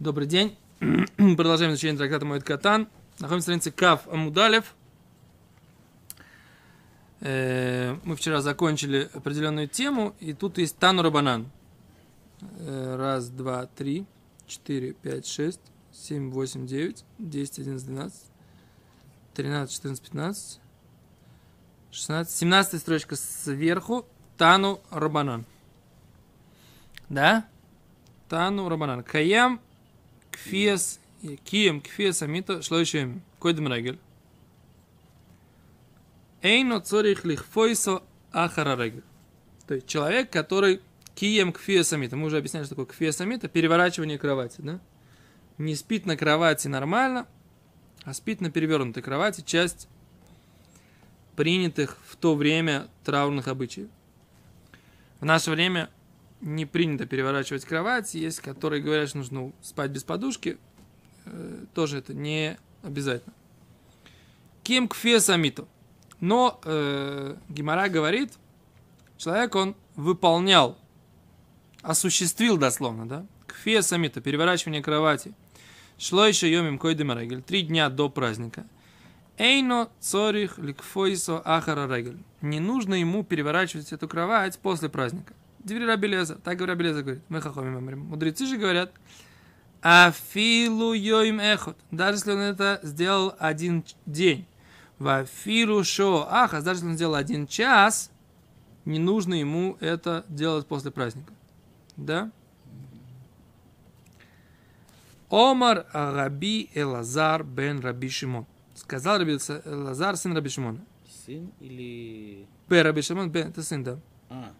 Добрый день. Продолжаем изучение трактата Моэд Катан. Находимся на странице Кав Амудалев. Э, Мы вчера закончили определенную тему, и тут есть Тану Рабанан. Э, Раз, два, три, четыре, пять, шесть, семь, восемь, девять, десять, одиннадцать, двенадцать, тринадцать, четырнадцать, пятнадцать, шестнадцать, семнадцатая строчка сверху. Тану Рабанан. Да? Тану Рабанан. Каям кфиес, кием кфиес амита шлойшем. Койдем регель. Эйно цорих лихфойсо ахара регель. То есть человек, который кием кфиес амита. Мы уже объясняли, что такое кфиес амита. Переворачивание кровати, да? Не спит на кровати нормально, а спит на перевернутой кровати. Часть принятых в то время траурных обычаев. В наше время не принято переворачивать кровать. Есть, которые говорят, что нужно спать без подушки. Э, тоже это не обязательно. Кем кфе самито. Но э, Гимара говорит, человек, он выполнял, осуществил дословно, да? Кфе самито, переворачивание кровати. Шло еще йомим койдем регель. Три дня до праздника. Эйно цорих ликфойсо ахара регель. Не нужно ему переворачивать эту кровать после праздника. Двери Рабелеза. Так говорит Рабелеза говорит. Мы хахомим Мудрецы же говорят. Афилу йоим эхот. Даже если он это сделал один день. Вафилу шо ахас. Даже если он сделал один час, не нужно ему это делать после праздника. Да? Омар Раби Элазар бен Раби Шимон. Сказал Раби Элазар, сын Раби Шимона. Сын или... Б Раби Шимон, Б это сын, да. А,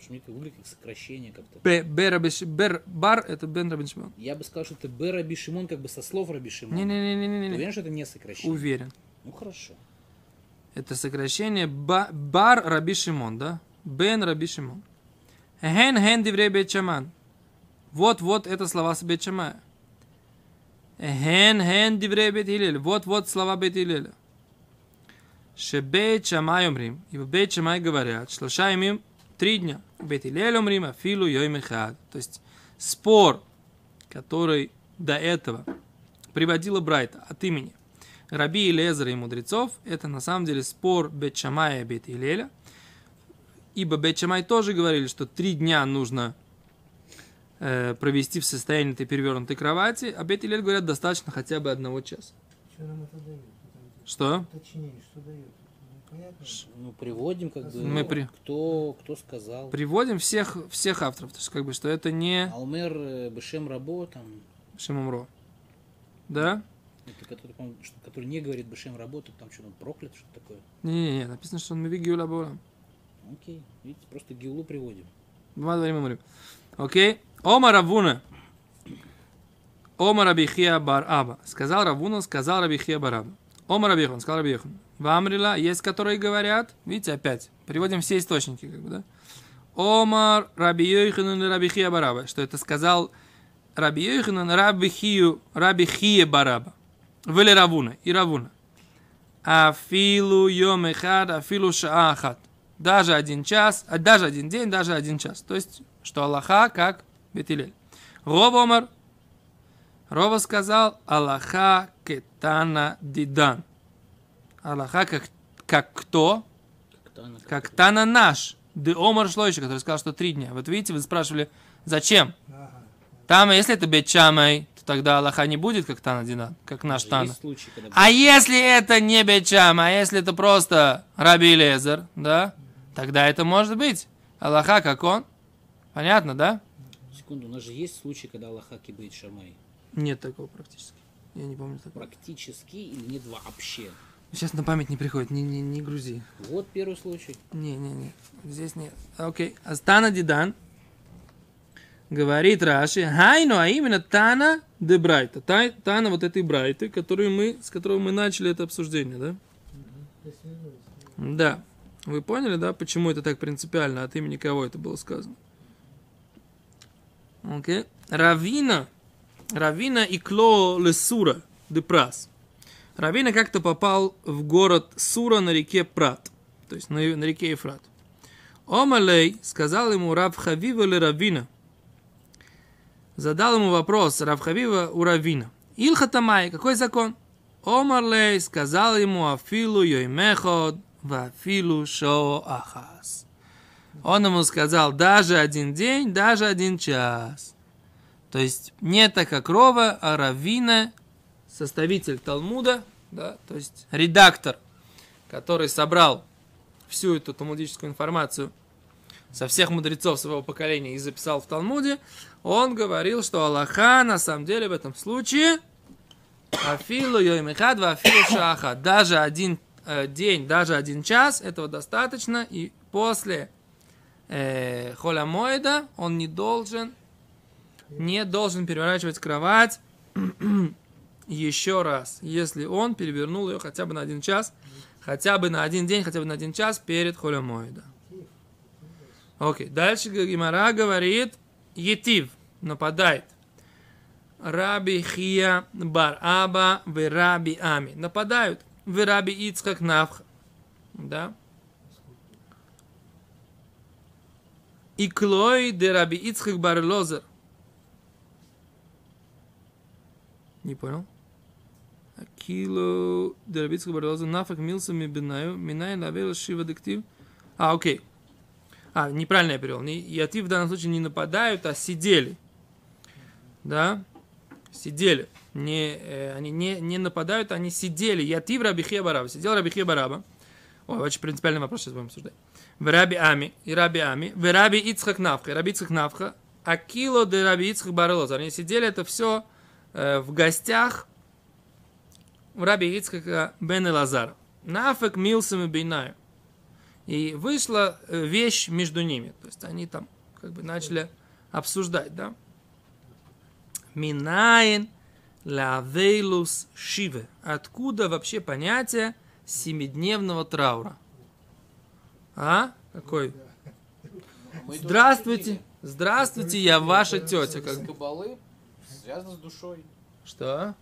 что мне это выглядит как сокращение как-то. Бер, Бар это Бен Раби Шимон. Я бы сказал, что это Б Раби Шимон как бы со слов Раби Шимон. Ты Не-не-не-не-не. уверен, что это не сокращение? Уверен. Ну хорошо. Это сокращение ба, Бар Раби Шимон, да? Бен Раби Шимон. Хен хен диврей Бет Шаман. Вот-вот это слова с Бет Шамая. Хен хен диврей Бет. Вот-вот слова Бет. Шебет Шамай умрим. И в Шамай говорят, шлоша им три дня. Бет Хилель умрим, а филу йой мехад. То есть спор, который до этого приводила Брайта от имени Раби Илезера и мудрецов, это на самом деле спор Бетчамая и Бет Илеля. Ибо Бетчамай тоже говорили, что три дня нужно э, провести в состоянии этой перевернутой кровати, а Бет Илель говорят, достаточно хотя бы одного часа. Что нам это дает? Что? Уточнение, что дает? Ну, приводим как бы, Мы при- кто, кто сказал. Приводим всех, всех авторов, то есть как бы, что это не Алмер э, Бешем Рабо, там, Шимумро. Да? это который, по-моему, что- который не говорит Бешем Рабо, то там что, он проклят, что такое? Не-не-не, написано, что он Мевигиуля Бола. Окей, видите, просто Геулу приводим. Два дворим умрим. Окей. Ома Равуна. Ома Рабихия бар Аба. Сказал Равуна, сказал Рабихия бар Аба. Ома Рабихон, сказал Рабихон. Вамрила, есть которые говорят, видите, опять, переводим все источники, как бы, да? Омар Раби Йоханан и Рабихия Бараба, что это сказал Раби Йоханан Рабихию, Рабихия Бараба. Вели Равуна и Равуна. Афилу йом эхад, афилу шаахат. Даже один час, а даже один день, даже один час. То есть, что Аллаха как Бетилель. Рова Омар. Рова сказал Аллаха кетана дидан. Аллаха как, как кто? Как Тана, наш. Де Омар Шлойши, который сказал, что три дня. Вот видите, вы спрашивали, зачем? Там, если это Бетчамай, то тогда Аллаха не будет как Тана Дидан, как наш Тана. Случаи, когда... А если это не Бечам, а если это просто Раби Лезер, да, тогда это может быть. Аллаха как он. Понятно, да? Секунду, у нас же есть случаи, когда Аллаха кибает Шамай. Нет такого практически. Я не помню такого. Практически или нет вообще? Сейчас на память не приходит, не, не, не грузи. Вот первый случай. Не, не, не. Здесь нет. Окей. Астана Дидан. Говорит Раши, хайну, а именно Тана де Брайта. Та- Тана вот этой Брайты, которую мы, с которой мы начали это обсуждение, да? Да. Вы поняли, да, почему это так принципиально, от имени кого это было сказано? Окей. Равина. Равина и Кло Лесура де Прас. Равина как-то попал в город Сура на реке Прат, то есть на, на реке Ефрат. Омалей сказал ему Рав Хавива ле Равина. задал ему вопрос Равхавива у Равина. Илхатамай, какой закон? Омарлей сказал ему Афилу Йоймеход Вафилу Шо Ахас. Он ему сказал, даже один день, даже один час. То есть не так как Рова, а Равина, составитель Талмуда, да, то есть редактор, который собрал всю эту талмудическую информацию со всех мудрецов своего поколения и записал в Талмуде, он говорил, что Аллаха на самом деле в этом случае Афилу Йоймехад, Афилу Шаха. Даже один э, день, даже один час, этого достаточно. И после э, Холя Моэда он не должен, не должен переворачивать кровать еще раз, если он перевернул ее хотя бы на один час, хотя бы на один день, хотя бы на один час перед Холя Моэда. Окей, дальше Гимара говорит, Етив нападает. Раби Хия Бар Аба в Раби Ами. Нападают в Раби Ицхак Навха. Да? И Клой де Раби Ицхак Бар Лозер. Не понял? Акило де Раби Ицхак Бар Лозер. Нафак милса ми бинаю. Минай лавел шива дектив. А, окей. А, неправильно я перевел. Не, Ятив в данном случае не нападают, а сидели. Да? Сидели. Не, э, они не, не нападают, они сидели. Ятив Рабихия Бараба. Сидел Рабихия Бараба. Ой, очень принципиальный вопрос сейчас будем обсуждать. В Раби Ами, и Раби Ами, в Раби Ицхак Навха, и Раби Ицхак Навха, Акило де Раби Ицхак Барелоз. Они сидели, это все э, в гостях Раби Ицхака Бен Лазар. Нафек Милсам и Бейнаю. И вышла э, вещь между ними. То есть они там как бы начали обсуждать, да? Минаин лавейлус шиве. Откуда вообще понятие семидневного траура? А? Какой? Здравствуйте. Здравствуйте, я ваша тетя. Как... Кабалы связано с душой. Что?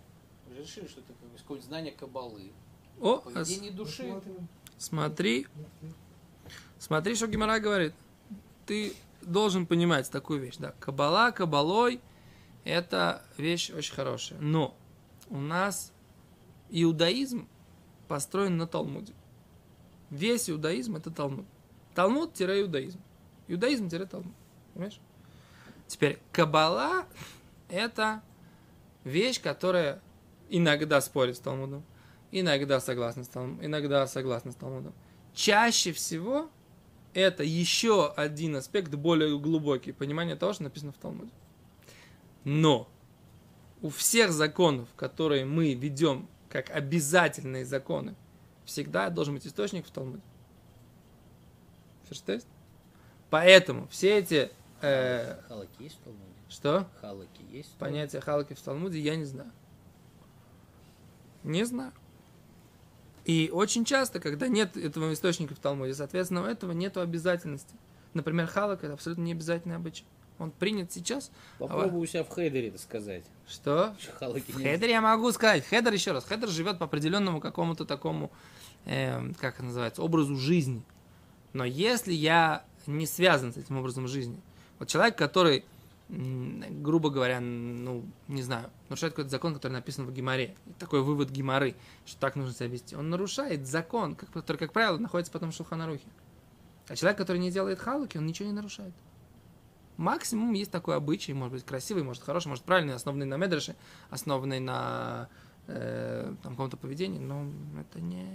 Решили, что это как бы какое-то знание кабалы. О, Поведение души. Смотри. Смотри, что Гимара говорит. Ты должен понимать такую вещь, да. Кабала, кабалой – это вещь очень хорошая. Но у нас иудаизм построен на Талмуде. Весь иудаизм – это Талмуд. Талмуд-иудаизм. Иудаизм-талмуд. Понимаешь? Теперь, кабала – это вещь, которая иногда спорит с Талмудом, иногда согласна с Талмудом, иногда согласна с Талмудом. Чаще всего это еще один аспект более глубокий, понимание того, что написано в Талмуде. Но у всех законов, которые мы ведем как обязательные законы, всегда должен быть источник в Талмуде. Verstehst? Поэтому все эти... э, Халаки есть в Талмуде? что? Халаки есть? в Понятие халаки в Талмуде я не знаю. Не знаю. И очень часто, когда нет этого источника в Талмуде, соответственно, у этого нет обязательности. Например, халак это абсолютно не обязательный обычай. Он принят сейчас. Попробуй у себя в хейдере это сказать. Что? Халаки В хедере я могу сказать. Хедер еще раз. Хедер живет по определенному какому-то такому, эм, как это называется, образу жизни. Но если я не связан с этим образом жизни, вот человек, который, грубо говоря, ну, не знаю, нарушает какой-то закон, который написан в Гимаре, такой вывод Гимары, что так нужно себя вести, он нарушает закон, который, как правило, находится потом в Шулханарухе. А человек, который не делает халуки, он ничего не нарушает. Максимум есть такой обычай, может быть, красивый, может, хороший, может, правильный, основанный на медреше, основанный на э, там, каком-то поведении, но это не...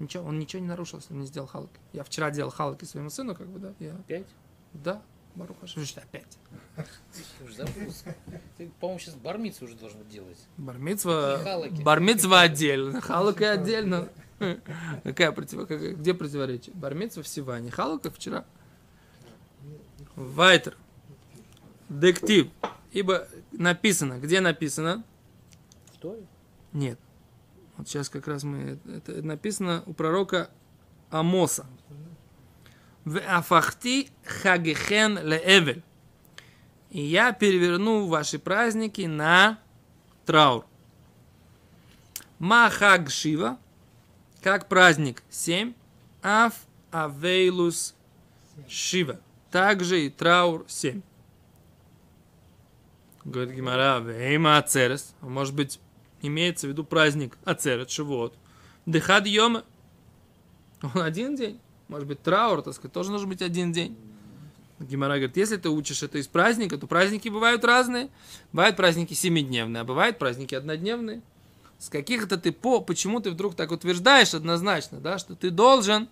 Ничего, он ничего не нарушил, если он не сделал халки. Я вчера делал халки своему сыну, как бы, да, я... Опять? Да, Баруха, что ж, опять. Забыл. Ты, по-моему, сейчас бармицу уже должен делать. Бармицва, бармицва отдельно, халука отдельно. Какая против... Где противоречие? Бармицва всего, а не халука вчера. Вайтер. Дектив. Ибо написано. Где написано? Что? Нет. Вот сейчас как раз мы... Это написано у пророка Амоса. В афахти хагехен леэвель. И я переверну ваши праздники на траур. Махаг Шива, как праздник 7, Аф Авейлус Шива. Также и траур 7. Говорит Гимара, вейма ацерес. Может быть, имеется в виду праздник ацерет, шивот. Дехад йома. Он один день. Может быть, траур, так сказать, тоже должен быть один день. Гимара говорит, если ты учишь это из праздника, то праздники бывают разные. Бывают праздники семидневные, а бывают праздники однодневные. С каких-то ты по, почему ты вдруг так утверждаешь однозначно, да, что ты должен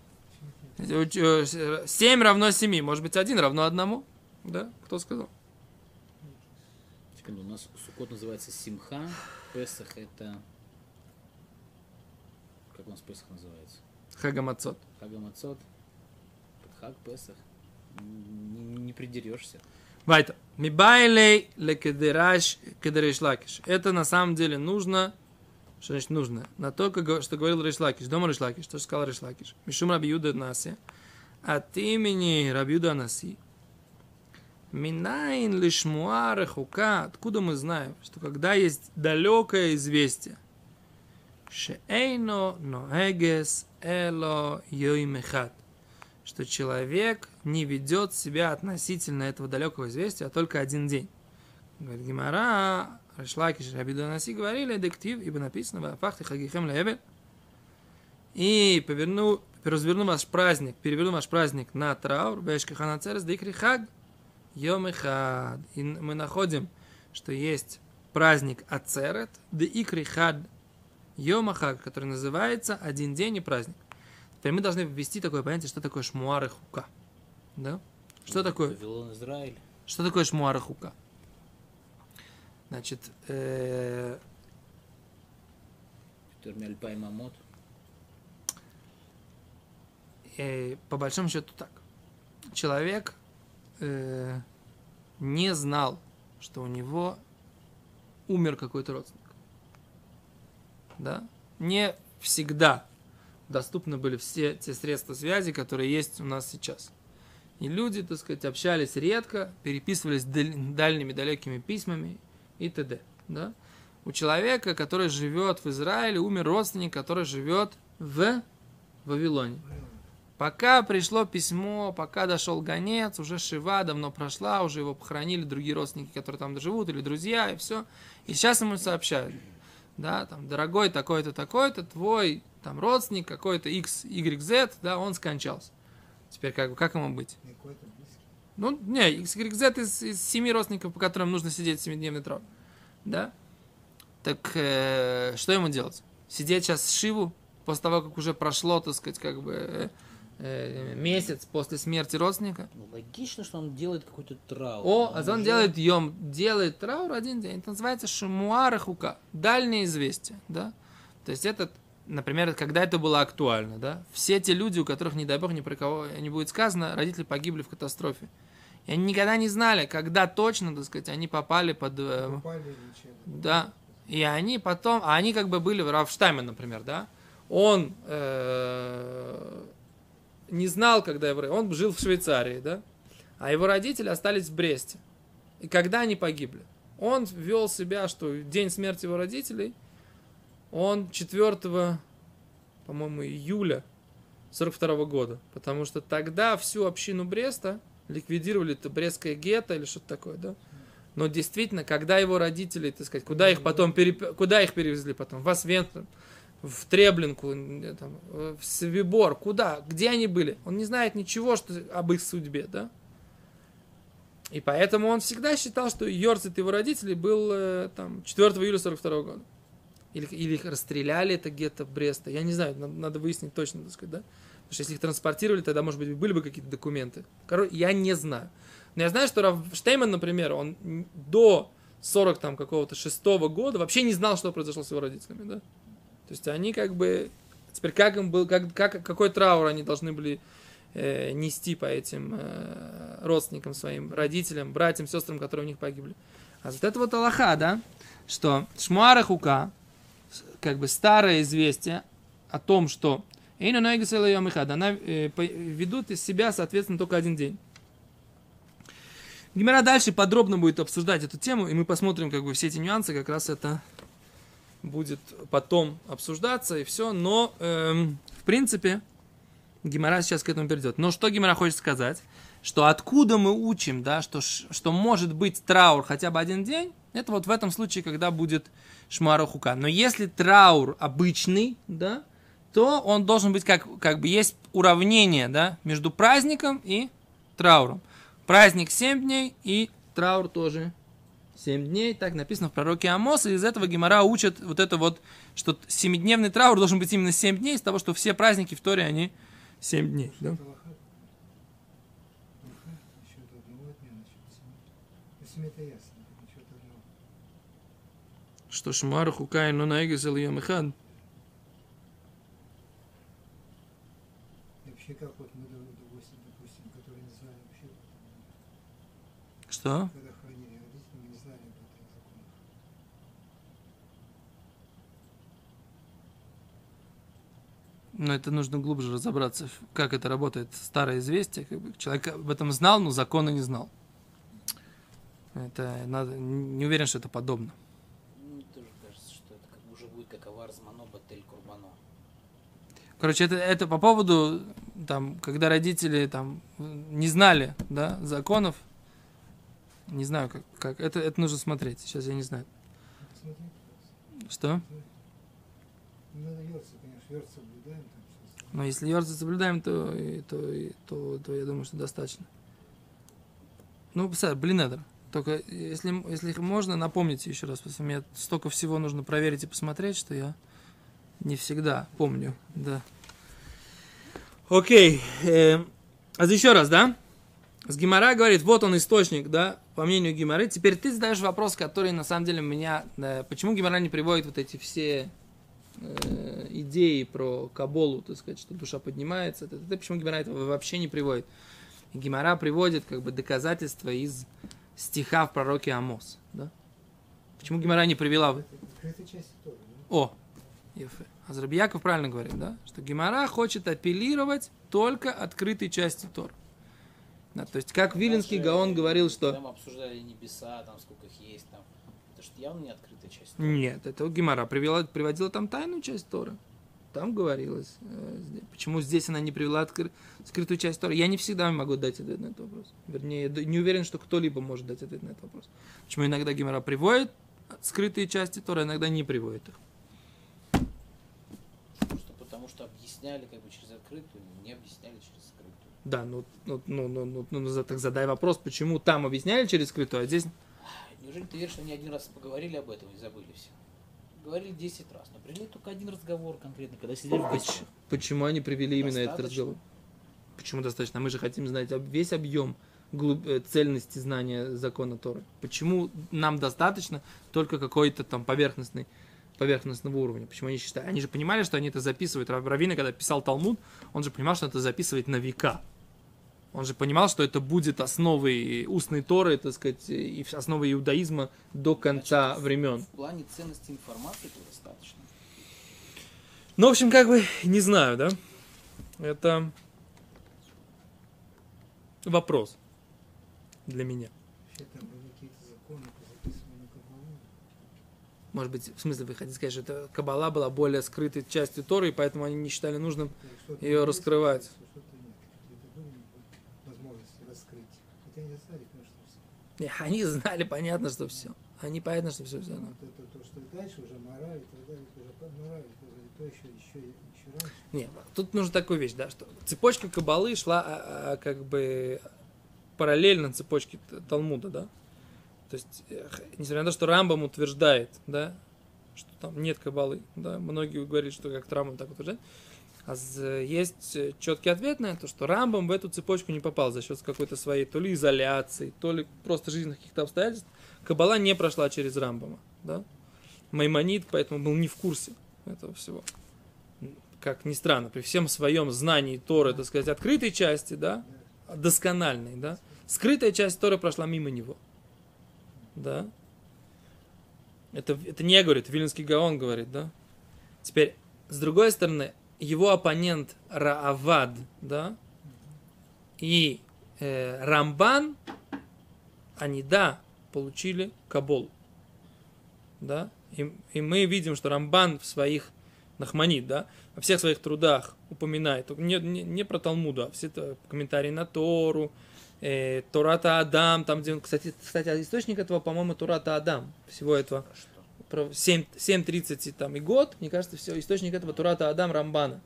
7 равно 7, может быть, один равно одному, да, кто сказал? Секунду, у нас Сукот называется Симха, Песах это... Как у нас Песах называется? Хагамацот. Хагамацот, Хаг, Песах. Не, не придерешься. Вайта. Мибайлей лекедераш кедереш лакиш. Это на самом деле нужно, что значит нужно, на то, что говорил Решлакиш, дома Решлакиш, что сказал Решлакиш. Мишум Рабиуда Наси. От имени Рабиуда Наси. Минайн лишмуа рехука. Откуда мы знаем, что когда есть далекое известие, шеэйно ноэгес эло йоймехат, что человек не ведет себя относительно этого далекого известия, а только один день. Говорит Гимара, Рашлакиш, Рабидонаси говорили, дектив, ибо написано, в фахте хагихем левель. И поверну, разверну ваш праздник, переверну ваш праздник на траур, бешкахана церес, дикри хаг, йом хад. И мы находим, что есть праздник Ацерет, де икри хад, йом хаг, который называется один день и праздник. Теперь мы должны ввести такое понятие, что такое шмуар и хука. Да? Что такое? Вавилон, Израиль. Что такое шмуар и хука? Значит, э, э, по большому счету так. Человек э, не знал, что у него умер какой-то родственник. Да? Не всегда доступны были все те средства связи, которые есть у нас сейчас. И люди, так сказать, общались редко, переписывались даль- дальними далекими письмами и т.д. Да? У человека, который живет в Израиле, умер родственник, который живет в Вавилоне. Пока пришло письмо, пока дошел гонец, уже Шива давно прошла, уже его похоронили другие родственники, которые там живут, или друзья, и все. И сейчас ему сообщают, да, там, дорогой такой-то, такой-то, твой там родственник какой-то X, Y, Z, да, он скончался. Теперь как, бы, как ему быть? Ну, не, X, Y, Z из, из семи родственников, по которым нужно сидеть семидневный траур. Да? Так э, что ему делать? Сидеть сейчас с Шиву, после того, как уже прошло, так сказать, как бы э, э, месяц после смерти родственника? Ну, логично, что он делает какой-то траур. О, а он уже- делает йом, делает траур один день. Это называется шамуара хука. Дальнее известие, да? То есть это, например, когда это было актуально, да? Все те люди, у которых, не дай бог, ни про кого не будет сказано, родители погибли в катастрофе. И они никогда не знали, когда точно, так сказать, они попали под... э, Попали да. И они потом, а они как бы были, Рафштаймен, например, да, он э, не знал, когда его, он жил в Швейцарии, да, а его родители остались в Бресте. И когда они погибли? Он вел себя, что день смерти его родителей, он 4, по-моему, июля 42 года, потому что тогда всю общину Бреста ликвидировали, это Брестское гетто или что-то такое, да, но действительно, когда его родители, так сказать, куда их потом переп- куда их перевезли потом? В Освенцим, в Треблинку, э, там, э, в Свибор, куда? Где они были? Он не знает ничего что, об их судьбе, да? И поэтому он всегда считал, что Йорцит его родителей был э, там 4 июля 42 года. Или, или их расстреляли это где-то в Бреста. Я не знаю, надо, надо выяснить точно, так сказать, да? Потому что если их транспортировали, тогда, может быть, были бы какие-то документы. Короче, я не знаю. Но я знаю, что Рав Штейман, например, он до 40 там какого-то шестого года вообще не знал, что произошло с его родителями, да? То есть они как бы... Теперь как им был, как, как, какой траур они должны были э, нести по этим э, родственникам своим, родителям, братьям, сестрам, которые у них погибли. А вот это вот Аллаха, да, что Шмуара Хука, как бы старое известие о том, что Эйна Нойгас Элайом Ихад, она э, ведут из себя, соответственно, только один день. Гимера дальше подробно будет обсуждать эту тему, и мы посмотрим как бы все эти нюансы, как раз это будет потом обсуждаться и все, но эм, в принципе Гимара сейчас к этому перейдет. Но что Гимара хочет сказать? что откуда мы учим, да, что, что может быть траур хотя бы один день, это вот в этом случае, когда будет шмара хука. Но если траур обычный, да, то он должен быть как, как бы есть уравнение, да, между праздником и трауром. Праздник 7 дней и траур тоже 7 дней, так написано в пророке Амос, и из этого Гемора учат вот это вот, что семидневный траур должен быть именно 7 дней, из того, что все праздники в Торе, они 7 дней. Да? Что шмар хукай но наигасел ямихад. Вообще, как вот мы, допустим, которые не знали вообще, Что? когда хранили родители, мы не знали об этом законах. Но это нужно глубже разобраться, как это работает. Старое известие, как бы человек об этом знал, но закона не знал. Это надо, не уверен, что это подобно. Мне тоже кажется, что это как бы уже будет как авар змано батель курбано. Короче, это, это по поводу, там, когда родители там не знали, да, законов. Не знаю, как, как. Это, это нужно смотреть. Сейчас я не знаю. Ну. Что? Остальное. Но если Йорза соблюдаем, то, и- то, и- то, то я думаю, что достаточно. Ну, представь, блин, это. Только если, если можно, напомните еще раз, потому что мне столько всего нужно проверить и посмотреть, что я не всегда помню, да. Окей. э, а еще раз, да? С Гимара говорит, вот он источник, да, по мнению Гимары. Теперь ты задаешь вопрос, который на самом деле меня... э, почему Гимара не приводит вот эти все э, идеи про Каболу, так сказать, что душа поднимается. Это, это почему Гимара этого вообще не приводит. Гимара приводит как бы доказательства из стиха в пророке Амос. Да? Почему Гимара не привела... в- Это открытая часть Торы, да? О, Ефе. А Зарабияков правильно говорит, да? Что Гимара хочет апеллировать только открытой части Тор. Да, то есть, как Виленский Даже, Гаон говорил, что... Мы обсуждали небеса, там сколько их есть, там. Это же явно не открытая часть. Нет, это Гимара привела, приводила там тайную часть Торы. Там говорилось. э, Почему здесь она не привела откры- скрытую часть Торы? Я не всегда могу дать ответ на этот вопрос. Вернее, не уверен, что кто-либо может дать ответ на этот вопрос. Почему иногда Гимара приводит скрытые части Торы, а иногда не приводит их. Просто потому что объясняли как бы через открытую, не объясняли через скрытую. Да, ну, ну, ну, ну, ну, ну, за- так задай вопрос, почему там объясняли через скрытую, а здесь... Неужели ты веришь, что они один раз поговорили об этом и забыли все? Говорили 10 раз, но привели только один разговор конкретно, когда сидели в Поч- гостиной. Почему они привели именно этот Достаточно. разговор? Почему достаточно? Мы же хотим знать весь объем глуб- э, цельности знания закона Торы. Почему нам достаточно только какой-то там поверхностный поверхностного уровня. Почему они считают? Они же понимали, что они это записывают. Рав- Равина, когда писал Талмуд, он же понимал, что это записывает на века. Он же понимал, что это будет основой устной Торы, так сказать, и основой иудаизма до конца Значит, времен. В плане ценности информации это достаточно. Ну, в общем, как бы, не знаю, да? Это вопрос для меня. Вообще там были какие-то законы, записаны на Кабалу. Может быть, в смысле, вы хотите сказать, что это Кабала была более скрытой частью Торы, и поэтому они не считали нужным есть, раскрывать. Что-то нет. Какие-то были возможности раскрыть. Хотя не знали, конечно, все. Не, Они знали, понятно, что все. Они понятно, что все взяли. Вот это то, что дальше уже мораль это уже мораль, то еще, еще, еще раньше. Не, тут нужна такая вещь, да, что цепочка Кабалы шла а, а, как бы параллельно цепочке Талмуда, да. То есть, несмотря на то, что Рамбам утверждает, да, что там нет Кабалы, да, многие говорят, что как Рамбам так утверждает, а есть э, четкий ответ на это, что Рамбам в эту цепочку не попал за счет какой-то своей то ли изоляции, то ли просто жизненных каких-то обстоятельств. Кабала не прошла через Рамбама, да. Маймонид поэтому был не в курсе этого всего как ни странно, при всем своем знании Торы, так сказать, открытой части, да, доскональной, да, скрытая часть Торы прошла мимо него. Да. Это, это не это Вильнинский Гаон говорит, да. Теперь, с другой стороны, его оппонент Раавад, да, и э, Рамбан, они, да, получили Кабол. Да, и, и мы видим, что Рамбан в своих Нахманит, да, во всех своих трудах упоминает, не, не, не про Талмуду, а все это комментарии на Тору, э, Турата Адам, там, где он, кстати, кстати, источник этого, по-моему, Турата Адам, всего этого, Что? Про 7, 7.30 и там и год, мне кажется, все, источник этого Турата Адам Рамбана.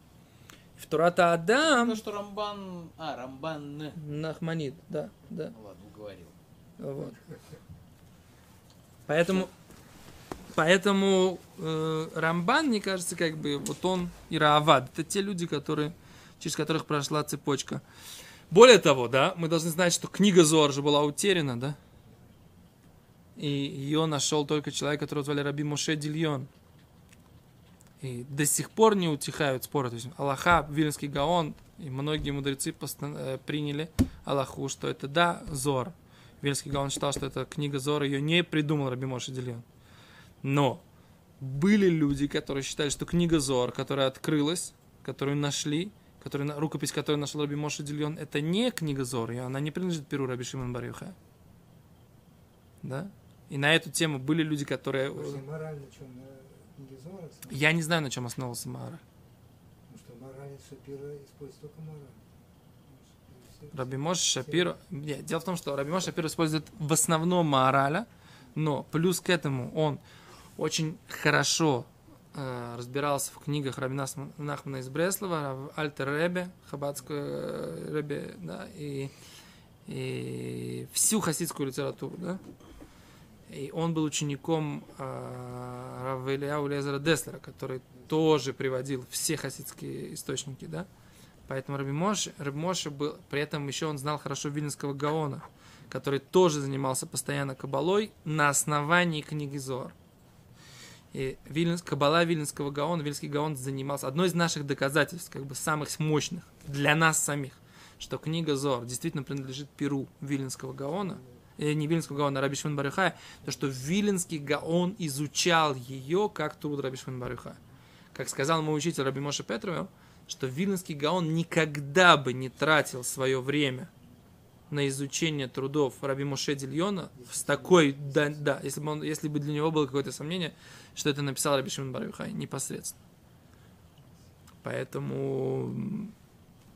В Турата Адам То, что Рамбан... А, Рамбан... Нахманит, да, да, Ну ладно, уговорил. вот. Поэтому, поэтому э, Рамбан, мне кажется, как бы вот он и Раавад, это те люди, которые, через которых прошла цепочка. Более того, да, мы должны знать, что книга Зор же была утеряна, да, и ее нашел только человек, которого звали Раби Моше Дильон. И до сих пор не утихают споры. То есть Аллаха, Вильнский Гаон и многие мудрецы постан- э, приняли Аллаху, что это да, Зор. Вильнский Гаон считал, что это книга Зора, ее не придумал Раби Моше Дильон. Но были люди, которые считали, что книга Зор, которая открылась, которую нашли, которую, на- рукопись, которую нашел Раби Моше Дильон, это не книга Зор, и она не принадлежит Перу Раби Шимон Барюха. Да? И на эту тему были люди, которые... Вообще мораль на чем? На? Я не знаю, на чем основывался Маара. Потому что мораль Шапира использует только мораль. Раби Мош Шапиро... Нет, дело в том, что Раби Мош Шапиро использует в основном Маораля, но плюс к этому он очень хорошо э, разбирался в книгах Раби Нас- Нахмана из Бреслова, Альтер Ребе, Хабадскую э, Ребе, да, и, и всю хасидскую литературу, да. И он был учеником э, Рава Ильяу Лезера Деслера, который тоже приводил все хасидские источники, да. Поэтому Раби Моше, Раби Моше был, при этом еще он знал хорошо Вильнского Гаона, который тоже занимался постоянно кабалой на основании книги Зор. И Вильнс, кабала Вильнского Гаона, Вильнский Гаон занимался, одно из наших доказательств, как бы самых мощных для нас самих, что книга Зор действительно принадлежит Перу Вильнского Гаона, не Вильнского Гаона, Раби Швен Барюхая, то, что Виленский Гаон изучал ее как труд Раби Швен Барюхая. Как сказал мой учитель Раби Моша Петров, что Виленский Гаон никогда бы не тратил свое время на изучение трудов Раби Моше Дильона с такой, да, да если, бы он, если бы для него было какое-то сомнение, что это написал Раби Шимон Барюхай непосредственно. Поэтому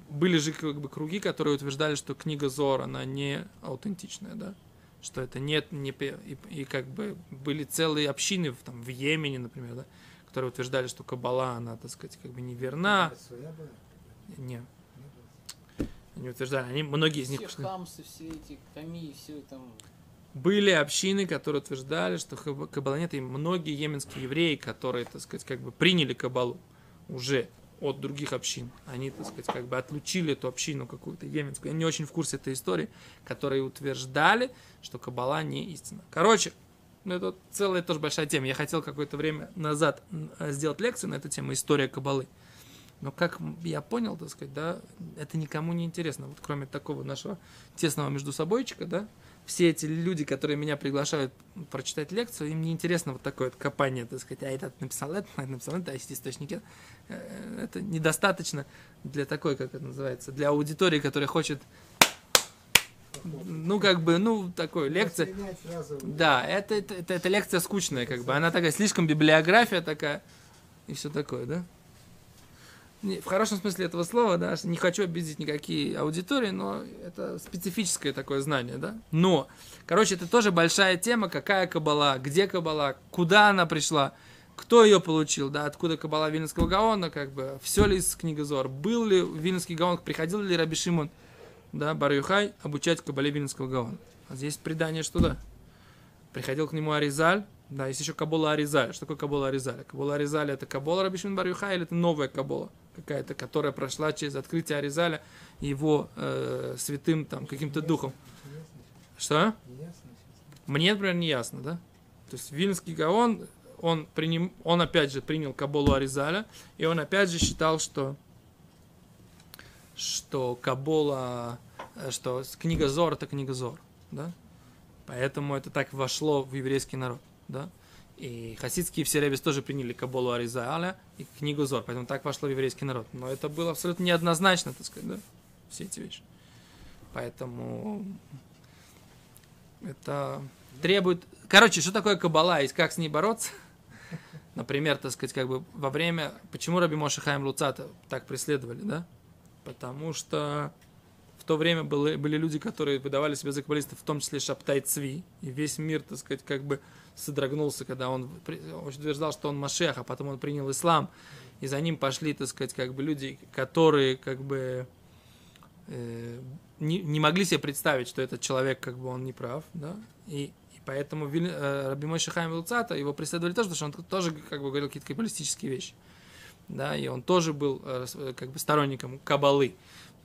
были же как бы круги, которые утверждали, что книга Зор, она не аутентичная, да, что это нет, не, и, и как бы были целые общины в, там, в Йемене, например, да, которые утверждали, что Кабала, она, так сказать, как бы неверна. Не, они утверждали, они, многие из них Все пошли- хамсы, все эти камии, все там... были общины, которые утверждали, что каббала нет, и многие йеменские евреи, которые, так сказать, как бы приняли кабалу уже от других общин, они, так сказать, как бы отлучили эту общину какую-то йеменскую. Я не очень в курсе этой истории, которые утверждали, что кабала не истина. Короче, ну это целая тоже большая тема. Я хотел какое-то время назад э, сделать лекцию на эту тему «История кабалы». Но как я понял, так сказать, да, это никому не интересно. Вот кроме такого нашего тесного между собойчика, да, все эти люди, которые меня приглашают прочитать лекцию, им не интересно вот такое вот копание, так сказать, а этот написал это, а этот написал это, а есть источники. Э, Это недостаточно для такой, как это называется, для аудитории, которая хочет, ну, как бы, ну, такой лекция. Да, это, это, это, это лекция скучная, как бы. Она такая, слишком библиография такая, и все такое, да? В хорошем смысле этого слова, да, не хочу обидеть никакие аудитории, но это специфическое такое знание, да. Но, короче, это тоже большая тема, какая кабала, где кабала, куда она пришла, кто ее получил, да, откуда кабала Вильнского Гаона, как бы, все ли из книги Зор, был ли Вильнский Гаон, приходил ли Раби Шимон, да, Бар обучать кабале Вильнского Гаона. А здесь предание, что да, приходил к нему Аризаль, да, есть еще Кабола Аризаль. Что такое Кабола Аризаль? Кабола Аризаль это Кабола Рабишин Барюха или это новая Кабола какая-то, которая прошла через открытие Аризаля его э, святым там каким-то духом. Что? Мне, например, не ясно, да? То есть Вильнский Гаон, он, приним, он опять же принял Каболу Аризаля, и он опять же считал, что что Кабола, э, что книга Зор это книга Зор, да? Поэтому это так вошло в еврейский народ, да? И хасидские все ребес тоже приняли Каболу Аризаля и книгу Зор, поэтому так вошло в еврейский народ. Но это было абсолютно неоднозначно, так сказать, да? Все эти вещи. Поэтому это требует... Короче, что такое кабала и как с ней бороться? Например, так сказать, как бы во время... Почему Раби Моше Хаим Луцата так преследовали, да? Потому что В то время были, были люди, которые выдавали себя за каббалистов, в том числе Шаптай Цви. И весь мир, так сказать, как бы содрогнулся, когда он утверждал, что он Машех, а потом он принял ислам. И за ним пошли, так сказать, как бы люди, которые как бы э, не, не могли себе представить, что этот человек как бы он не прав, да, и, и поэтому э, Раби Мой Шахайм Вилцата его преследовали тоже, потому что он тоже как бы говорил какие-то каббалистические вещи, да, и он тоже был э, э, как бы сторонником кабалы,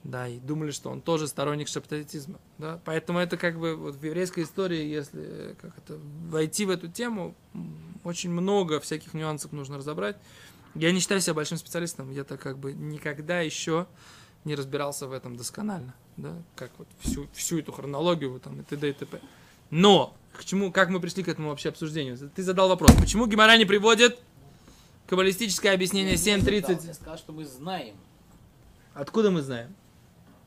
да, и думали, что он тоже сторонник шаптатизма, да, поэтому это как бы вот в еврейской истории, если э, как это войти в эту тему, очень много всяких нюансов нужно разобрать. Я не считаю себя большим специалистом, я так как бы никогда еще не разбирался в этом досконально, да, как вот всю, всю эту хронологию там и т.д. и т.п. Но, к чему, как мы пришли к этому вообще обсуждению? Ты задал вопрос, почему Гимара не приводит каббалистическое объяснение Я не задал, 7.30? Я сказал, что мы знаем. Откуда мы знаем?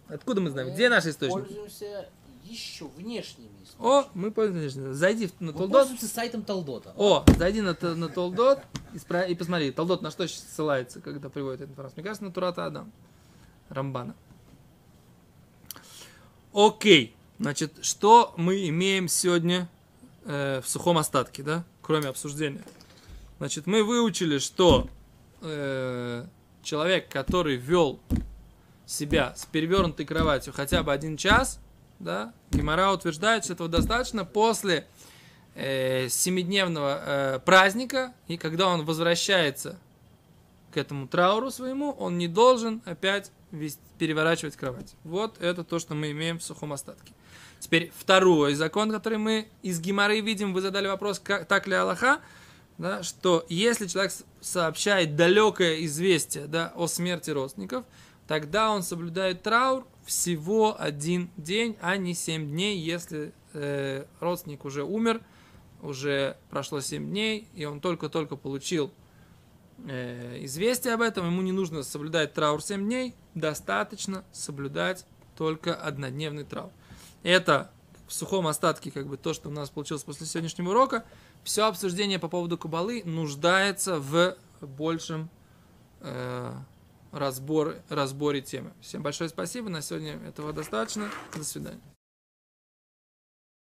Откуда мы знаем? Где наши источники? Пользуемся еще внешними источниками. О, мы пользуемся. Зайди в- на Мы Толдот. пользуемся сайтом Талдота. О, зайди на, на Толдот и, спра- и посмотри, Толдот на что ссылается, когда приводит эту информацию. Мне кажется, на Турата Адам. Рамбана. Окей. Значит, что мы имеем сегодня э, в сухом остатке, да? Кроме обсуждения. Значит, мы выучили, что э, человек, который вел себя с перевернутой кроватью хотя бы один час, да, Гимара утверждает, что этого достаточно после э, семидневного э, праздника, и когда он возвращается к этому трауру своему, он не должен опять вес- переворачивать кровать. Вот это то, что мы имеем в сухом остатке. Теперь второй закон, который мы из Гимары видим, вы задали вопрос, как, так ли Аллаха, да, что если человек сообщает далекое известие да, о смерти родственников, тогда он соблюдает траур всего один день, а не семь дней, если э, родственник уже умер, уже прошло 7 дней, и он только-только получил э, известие об этом, ему не нужно соблюдать траур 7 дней, достаточно соблюдать только однодневный траур. Это в сухом остатке как бы то, что у нас получилось после сегодняшнего урока. Все обсуждение по поводу Кабалы нуждается в большем э, разбор, разборе темы. Всем большое спасибо. На сегодня этого достаточно. До свидания.